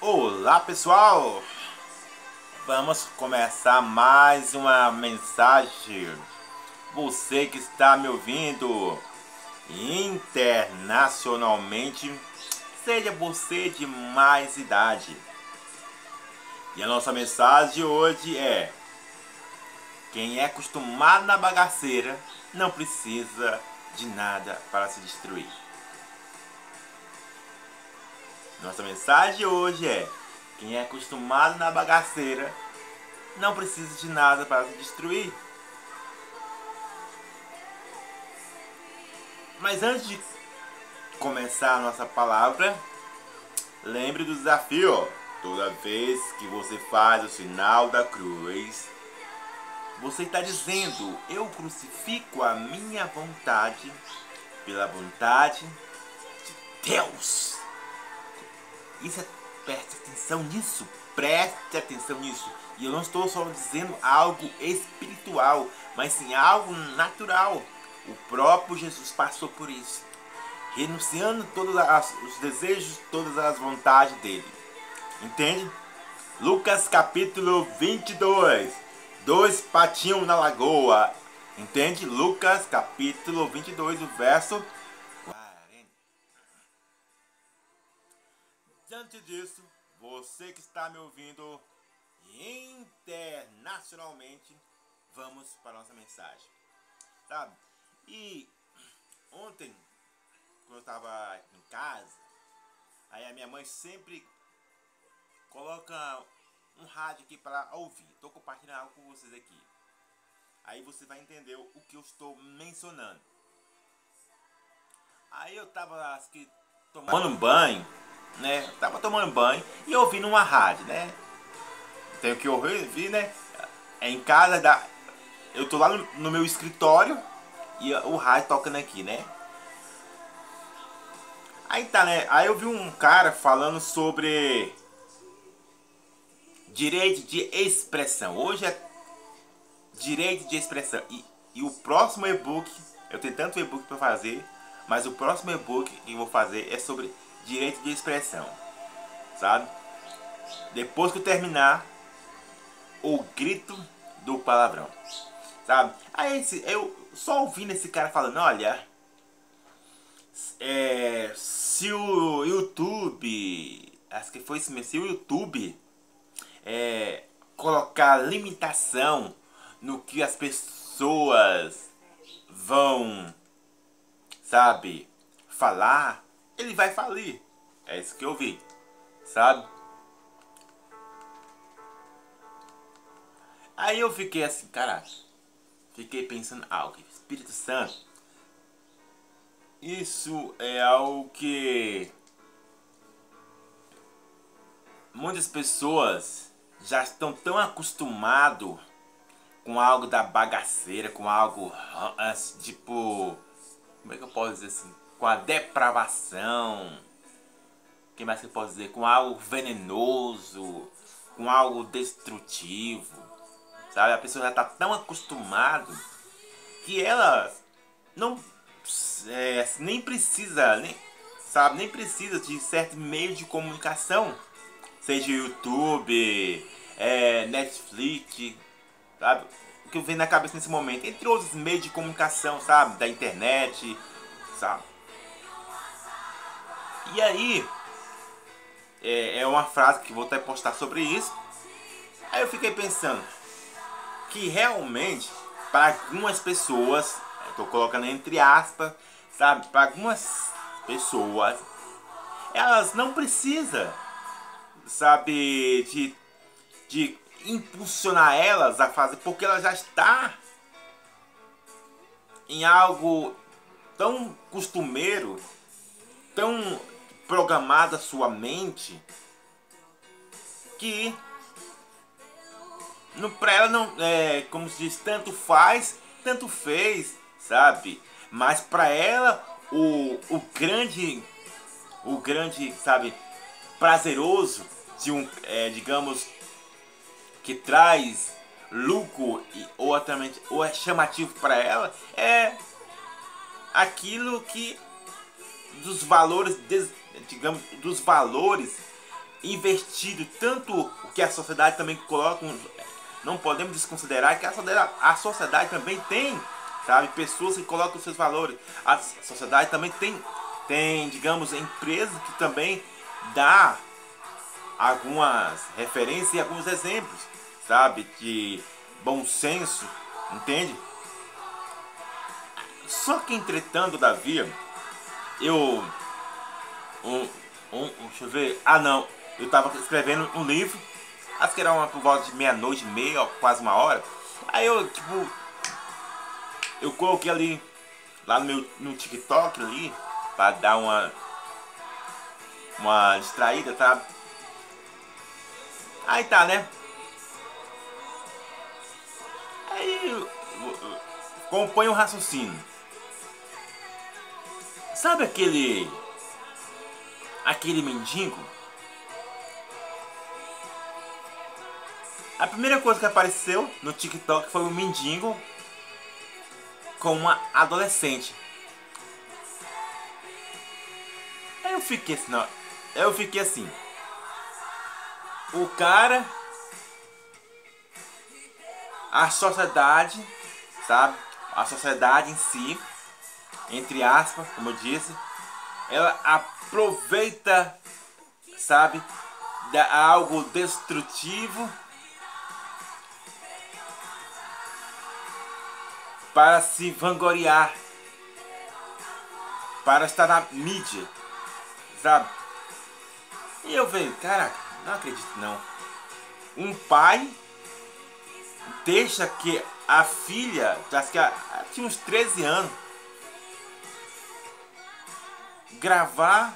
Olá pessoal! Vamos começar mais uma mensagem. Você que está me ouvindo internacionalmente, seja você de mais idade. E a nossa mensagem hoje é: quem é acostumado na bagaceira não precisa de nada para se destruir. Nossa mensagem hoje é: quem é acostumado na bagaceira não precisa de nada para se destruir. Mas antes de começar a nossa palavra, lembre do desafio. Toda vez que você faz o sinal da cruz, você está dizendo: Eu crucifico a minha vontade pela vontade de Deus. Isso é, preste atenção nisso, preste atenção nisso. E eu não estou só dizendo algo espiritual, mas sim algo natural. O próprio Jesus passou por isso, renunciando todos os desejos, todas as vontades dele. Entende? Lucas capítulo 22. Dois patinhos na lagoa. Entende? Lucas capítulo 22, o verso Diante disso, você que está me ouvindo internacionalmente, vamos para a nossa mensagem. Sabe? E ontem, quando eu estava em casa, aí a minha mãe sempre coloca um rádio aqui para ouvir. Estou compartilhando algo com vocês aqui. Aí você vai entender o que eu estou mencionando. Aí eu estava tomando um banho né? Tava tomando banho e ouvindo uma rádio, né? Tenho que ouvir, né? É em casa da. Eu tô lá no, no meu escritório e o rádio tocando aqui, né? Aí tá, né? Aí eu vi um cara falando sobre direito de expressão. Hoje é direito de expressão. E, e o próximo e-book, eu tenho tanto e-book para fazer, mas o próximo e-book que eu vou fazer é sobre direito de expressão, sabe? Depois que eu terminar, o grito do palavrão, sabe? Aí eu só ouvindo esse cara falando, olha, é, se o YouTube, acho que foi isso mesmo, se o YouTube é, colocar limitação no que as pessoas vão, sabe, falar, ele vai falir. É isso que eu vi, sabe? Aí eu fiquei assim, cara, fiquei pensando, ah, o Espírito Santo, isso é algo que muitas pessoas já estão tão acostumados com algo da bagaceira, com algo assim, tipo, como é que eu posso dizer assim? Com a depravação, que mais que posso dizer? Com algo venenoso, com algo destrutivo, sabe? A pessoa já está tão acostumada que ela não é, nem precisa, nem, sabe? Nem precisa de certo meio de comunicação, seja YouTube, é, Netflix, sabe? O que vem na cabeça nesse momento, entre outros meios de comunicação, sabe? Da internet, sabe? E aí, é, é uma frase que vou até postar sobre isso. Aí eu fiquei pensando que realmente, para algumas pessoas, estou colocando entre aspas, sabe? Para algumas pessoas, elas não precisam, sabe, de, de impulsionar elas a fazer, porque ela já está em algo tão costumeiro, tão programada sua mente que no para ela não é como se diz tanto faz tanto fez sabe? Mas para ela o, o grande o grande sabe prazeroso de um é, digamos que traz lucro ou atualmente ou é chamativo para ela é aquilo que dos valores, digamos, dos valores investido tanto o que a sociedade também coloca. Não podemos desconsiderar que a sociedade, a sociedade também tem, sabe, pessoas que colocam seus valores. A sociedade também tem, tem, digamos, empresas que também dá algumas referências e alguns exemplos, sabe, de bom senso, entende? Só que entretanto, Davi, eu um, um, deixa eu ver, ah não, eu estava escrevendo um livro, acho que era uma por volta de meia-noite, meia, quase uma hora. Aí eu, tipo, eu coloquei ali, lá no meu no TikTok ali, para dar uma, uma distraída, tá? Aí tá, né? Aí compõe um raciocínio. Sabe aquele aquele mendigo A primeira coisa que apareceu no TikTok foi um mendigo com uma adolescente. Eu fiquei assim, não, eu fiquei assim. O cara, a sociedade, sabe? A sociedade em si, entre aspas, como eu disse, ela aproveita, sabe, algo destrutivo para se vangloriar, para estar na mídia, sabe? E eu vejo, caraca, não acredito não. Um pai deixa que a filha, acho que tinha uns 13 anos, gravar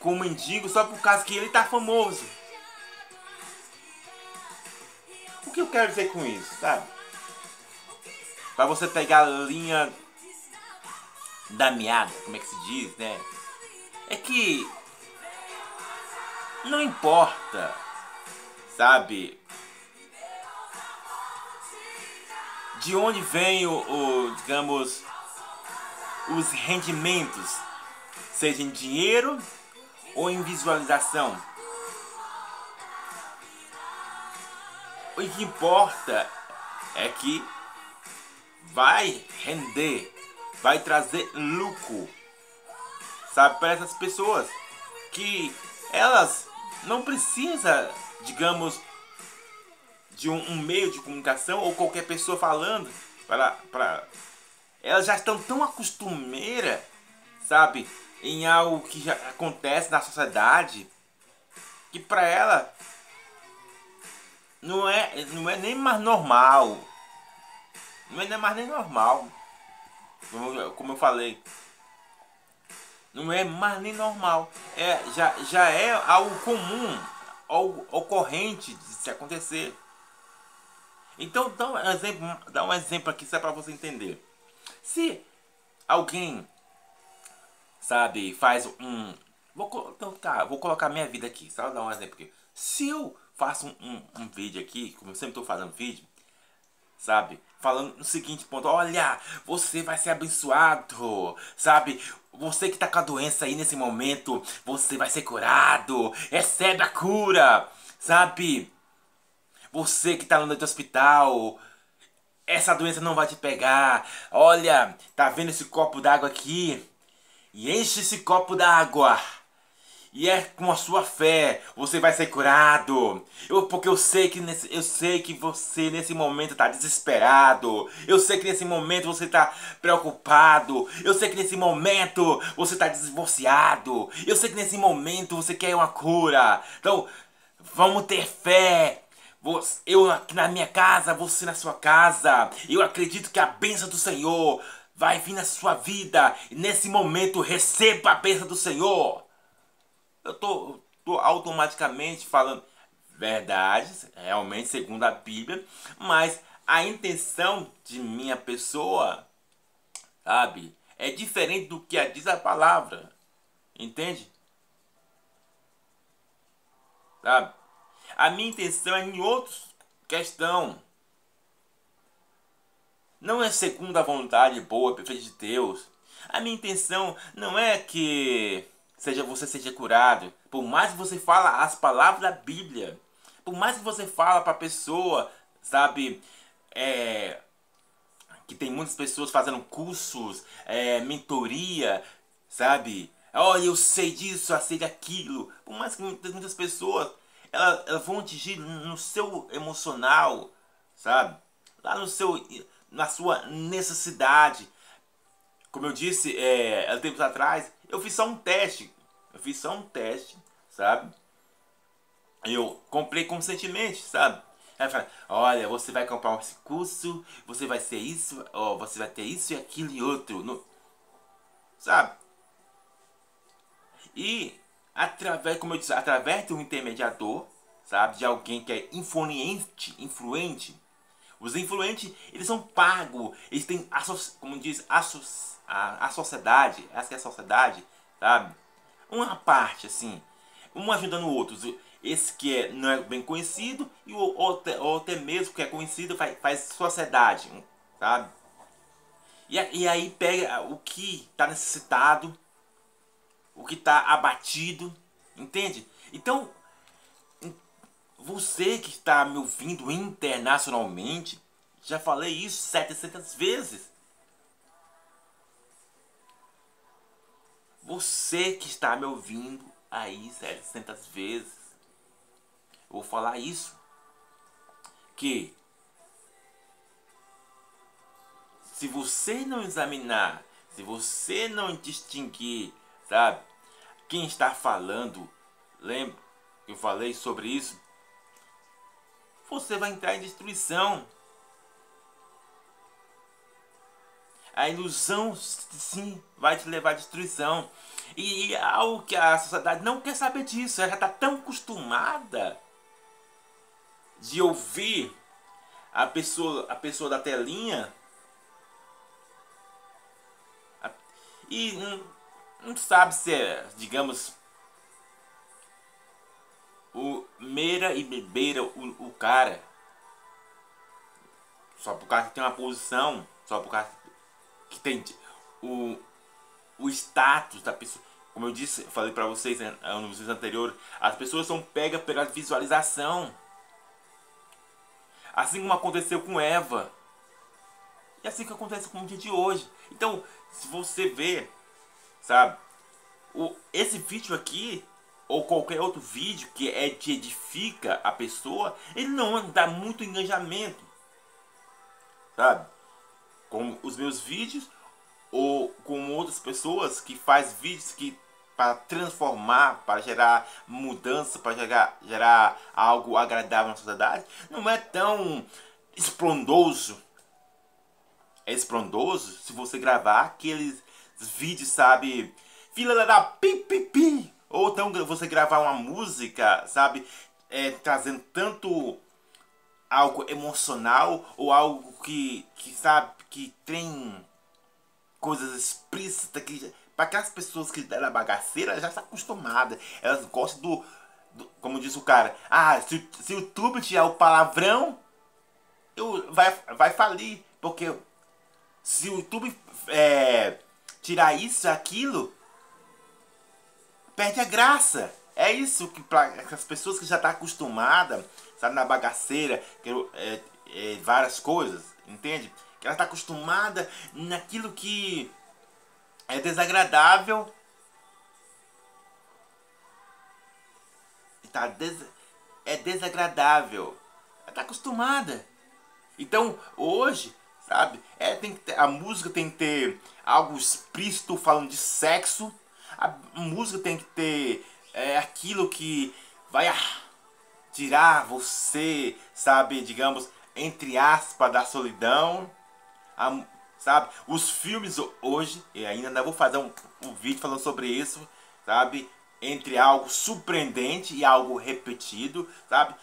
com o mendigo só por causa que ele tá famoso. O que eu quero dizer com isso, sabe? Para você pegar a linha da meada, como é que se diz, né? É que não importa, sabe? De onde vem o, o digamos, os rendimentos, seja em dinheiro ou em visualização. O que importa é que vai render, vai trazer lucro, sabe, para essas pessoas que elas não precisam, digamos, de um, um, meio de comunicação ou qualquer pessoa falando para, para elas já estão tão acostumadas, sabe, em algo que já acontece na sociedade que para ela não é não é nem mais normal não é mais nem normal. Como, como eu falei. Não é mais nem normal. É, já, já é algo comum, algo ocorrente de se acontecer. Então dá um exemplo, dá um exemplo aqui só para você entender. Se alguém, sabe, faz um. Vou, então, tá, vou colocar minha vida aqui, só dar um exemplo aqui. Se eu faço um, um, um vídeo aqui, como eu sempre estou fazendo vídeo, sabe? Falando no seguinte ponto, olha, você vai ser abençoado, sabe? Você que tá com a doença aí nesse momento, você vai ser curado, recebe a cura, sabe? Você que tá no hospital, essa doença não vai te pegar. Olha, tá vendo esse copo d'água aqui? E enche esse copo d'água e é com a sua fé você vai ser curado. Eu, porque eu sei que nesse, eu sei que você nesse momento está desesperado. Eu sei que nesse momento você está preocupado. Eu sei que nesse momento você está divorciado. Eu sei que nesse momento você quer uma cura. Então, vamos ter fé. Eu aqui na minha casa, você na sua casa. Eu acredito que a bênção do Senhor vai vir na sua vida. E nesse momento receba a bênção do Senhor eu tô, tô automaticamente falando verdades, realmente segundo a Bíblia, mas a intenção de minha pessoa, sabe, é diferente do que diz a palavra, entende? Sabe? A minha intenção é em outra questão. Não é segundo a vontade boa, perfeita de Deus. A minha intenção não é que seja você seja curado, por mais que você fala as palavras da Bíblia, por mais que você fala para a pessoa, sabe, é, que tem muitas pessoas fazendo cursos, é, mentoria, sabe? Olha, eu sei disso, eu sei daquilo. Por mais que muitas, pessoas elas, elas vão atingir no seu emocional, sabe? Lá no seu, na sua necessidade. Como eu disse é, há tempos atrás, eu fiz só um teste. Eu fiz só um teste, sabe? Eu comprei conscientemente, sabe? Ela fala, olha, você vai comprar esse curso, você vai ser isso, ó, você vai ter isso e aquilo e outro. No... Sabe? E através, como eu disse, através de um intermediador, sabe? De alguém que é influente, influente. Os influentes, eles são pagos, eles têm, como diz, a, a, sociedade, essa é a sociedade, sabe? Uma parte, assim, um ajudando o outro. Esse que é, não é bem conhecido e o outro, ou até mesmo que é conhecido faz, faz sociedade, sabe? E, e aí pega o que está necessitado, o que está abatido, entende? Então, você que está me ouvindo internacionalmente, já falei isso 700 vezes. Você que está me ouvindo aí 700 vezes, vou falar isso. Que se você não examinar, se você não distinguir, sabe, quem está falando, lembra eu falei sobre isso? Você vai entrar em destruição. A ilusão, sim, vai te levar à destruição. E é algo que a sociedade não quer saber disso. Ela está tão acostumada de ouvir a pessoa, a pessoa da telinha e não, não sabe se é, digamos, o meira e bebeira o, o cara só por causa que tem uma posição, só por causa que tem o, o status da pessoa. Como eu disse, falei para vocês né, nos vídeos anteriores, as pessoas são pegas pela visualização. Assim como aconteceu com Eva. E assim que acontece com o dia de hoje. Então, se você vê, sabe, o, esse vídeo aqui, ou qualquer outro vídeo que é edifica a pessoa, ele não dá muito engajamento. Sabe? Como os meus vídeos, ou com outras pessoas que faz vídeos que para transformar, para gerar mudança, para gerar, gerar algo agradável na sociedade, não é tão esprondoso. É esprondoso se você gravar aqueles vídeos, sabe? Fila da pipipi. Ou então você gravar uma música, sabe? É, trazendo tanto algo emocional ou algo que, que sabe, que tem coisas explícitas que para aquelas pessoas que da bagaceira já está acostumada. Elas gostam do, do, como diz o cara, ah, se, se o YouTube tiver o palavrão, eu, vai, vai falir, porque se o YouTube é, tirar isso, aquilo, perde a graça. É isso que as pessoas que já estão tá acostumadas, sabe, na bagaceira, que, é, é, várias coisas, entende? Que ela está acostumada naquilo que é desagradável. Tá des, é desagradável. Ela está acostumada. Então, hoje, sabe, é, tem ter, a música tem que ter algo explícito falando de sexo a música tem que ter é, aquilo que vai tirar você, sabe, digamos, entre aspas, da solidão. A, sabe? Os filmes hoje, e ainda vou fazer um, um vídeo falando sobre isso, sabe? Entre algo surpreendente e algo repetido, sabe?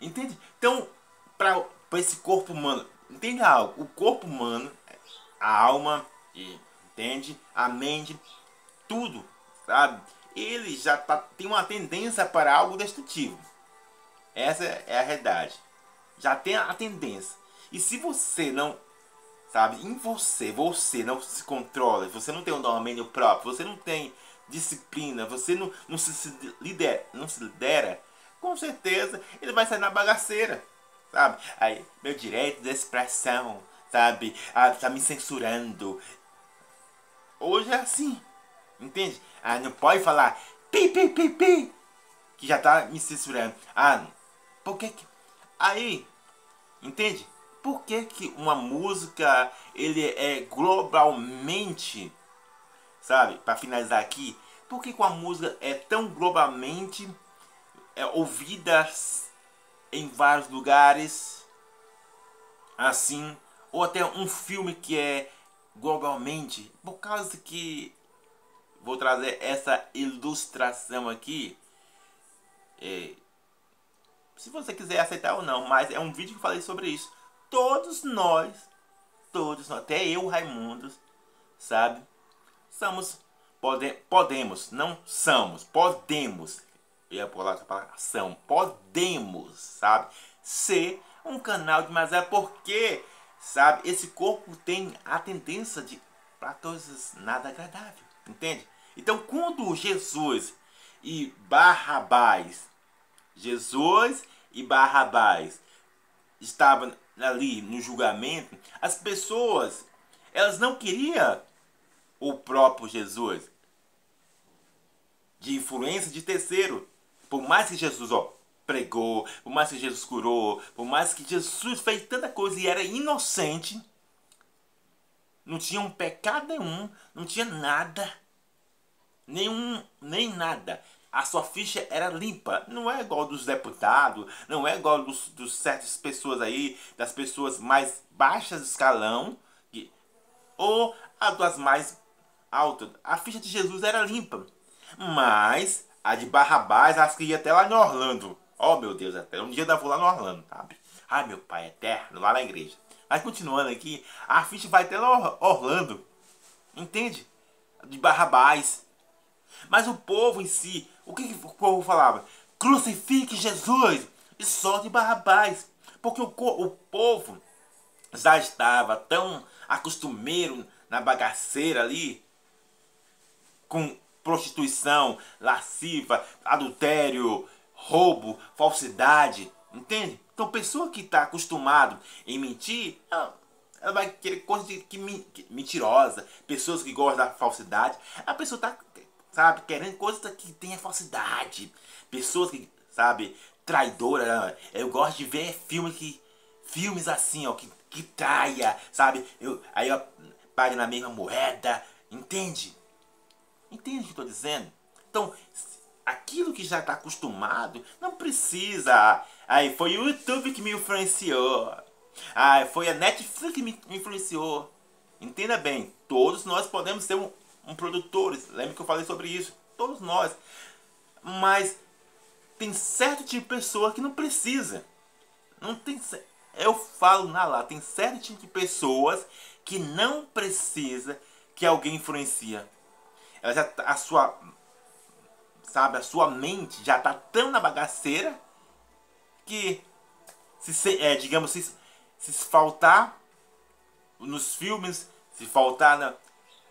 Entende? Então, para esse corpo humano, entende algo? O corpo humano, a alma, entende? A mente, tudo Ele já tá, tem uma tendência para algo destrutivo. Essa é a realidade. Já tem a tendência. E se você não, sabe, em você, você não se controla, você não tem um domínio próprio, você não tem, disciplina, você não, não, se, lidera, não se lidera, com certeza ele vai sair na bagaceira, sabe? Aí, meu direito de expressão, sabe? Ah, tá me censurando. Hoje é assim, entende? Ah, não pode falar pi, pi, pi, pi, que já tá me censurando. Ah, por que que... Aí, entende? Por que que uma música, ele é globalmente, sabe? Para finalizar aqui, por que, que uma música é tão globalmente é, ouvida em vários lugares, assim, ou até um filme que é globalmente, por causa que vou trazer essa ilustração aqui. É, se você quiser aceitar ou não, mas é um vídeo que eu falei sobre isso. Todos nós, todos nós, até eu, Raimundo, sabe? Somos, pode, podemos, não somos, podemos, eu ia essa palavra, são, podemos, sabe? Ser um canal de, mas é porque, sabe, esse corpo tem a tendência de para coisas nada agradável, entende? Então, quando Jesus e Barrabás, Jesus e Barrabás estavam ali no julgamento, as pessoas, elas não queriam o próprio Jesus de influência de terceiro. Por mais que Jesus ó, pregou, por mais que Jesus curou, por mais que Jesus fez tanta coisa e era inocente, não tinha um pecado nenhum, não tinha nada nenhum, nem nada. A sua ficha era limpa. Não é igual dos deputados, não é igual dos, dos certas pessoas aí, das pessoas mais baixas de escalão, que, ou a das mais altas. A ficha de Jesus era limpa. Mas a de Barrabás, acho que ia até lá em Orlando. Oh meu Deus, até um dia eu vou lá no Orlando, sabe? Ai meu pai eterno, lá na igreja. Mas continuando aqui, a ficha vai até lá Orlando. Entende? De Barrabás. Mas o povo em si, o que, o povo falava? Crucifique Jesus e solte Barrabás. Porque o, o povo já estava tão acostumeiro na bagaceira ali, com prostituição, lasciva, adultério, roubo, falsidade, entende? Então, pessoa que está acostumado em mentir, ela, ela vai querer coisa de, que, que, mentirosa. Pessoas que gostam da falsidade, a pessoa está sabe? Querendo coisas que tenha falsidade. Pessoas que, sabe, traidora. Eu gosto de ver filmes que filmes assim, ó, que, que traia, sabe? Eu, aí eu paga na mesma moeda, entende? Entende o que estou dizendo? Então, aquilo que já está acostumado, não precisa. Aí foi o YouTube que me influenciou. Ah, foi a Netflix que me influenciou. Entenda bem, todos nós podemos ser um produtores. Lembra que eu falei sobre isso? Todos nós. Mas tem certo tipo de pessoa que não precisa. Não tem eu falo na lá, tem certo tipo de pessoas que não precisa que alguém influencia. Ela já tá, a sua sabe, a sua mente já tá tão na bagaceira que se é, digamos se, se faltar nos filmes, se faltar na,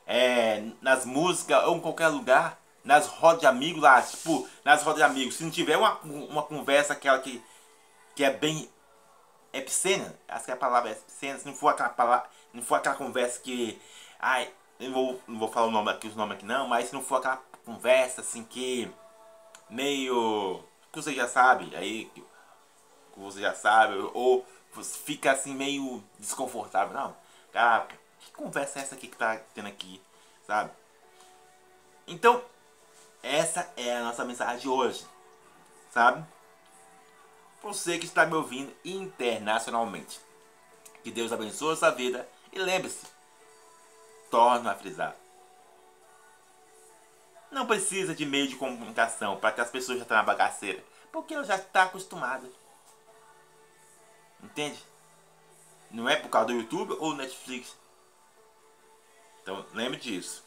é, nas músicas ou em qualquer lugar, nas rodas de amigos lá, tipo, nas rodas de amigos, se não tiver uma, uma conversa aquela que, que é bem epicena, acho que a palavra é epicena, se não for aquela palavra, não for aquela conversa que, ai, não vou, não vou falar o nome aqui, os nomes aqui não, mas se não for aquela conversa assim que meio que você já sabe, aí que você já sabe, ou fica assim meio desconfortável, não, cara, que conversa é essa aqui que tá tendo aqui, sabe? Então, essa é a nossa mensagem de hoje, sabe? Você que está me ouvindo internacionalmente. Que Deus abençoe a sua vida e lembre-se, torno a frisar. Não precisa de meio de comunicação para que as pessoas já estão na bagaceira, porque ela já está acostumada. Entende? Não é por causa do YouTube ou Netflix então lembre disso.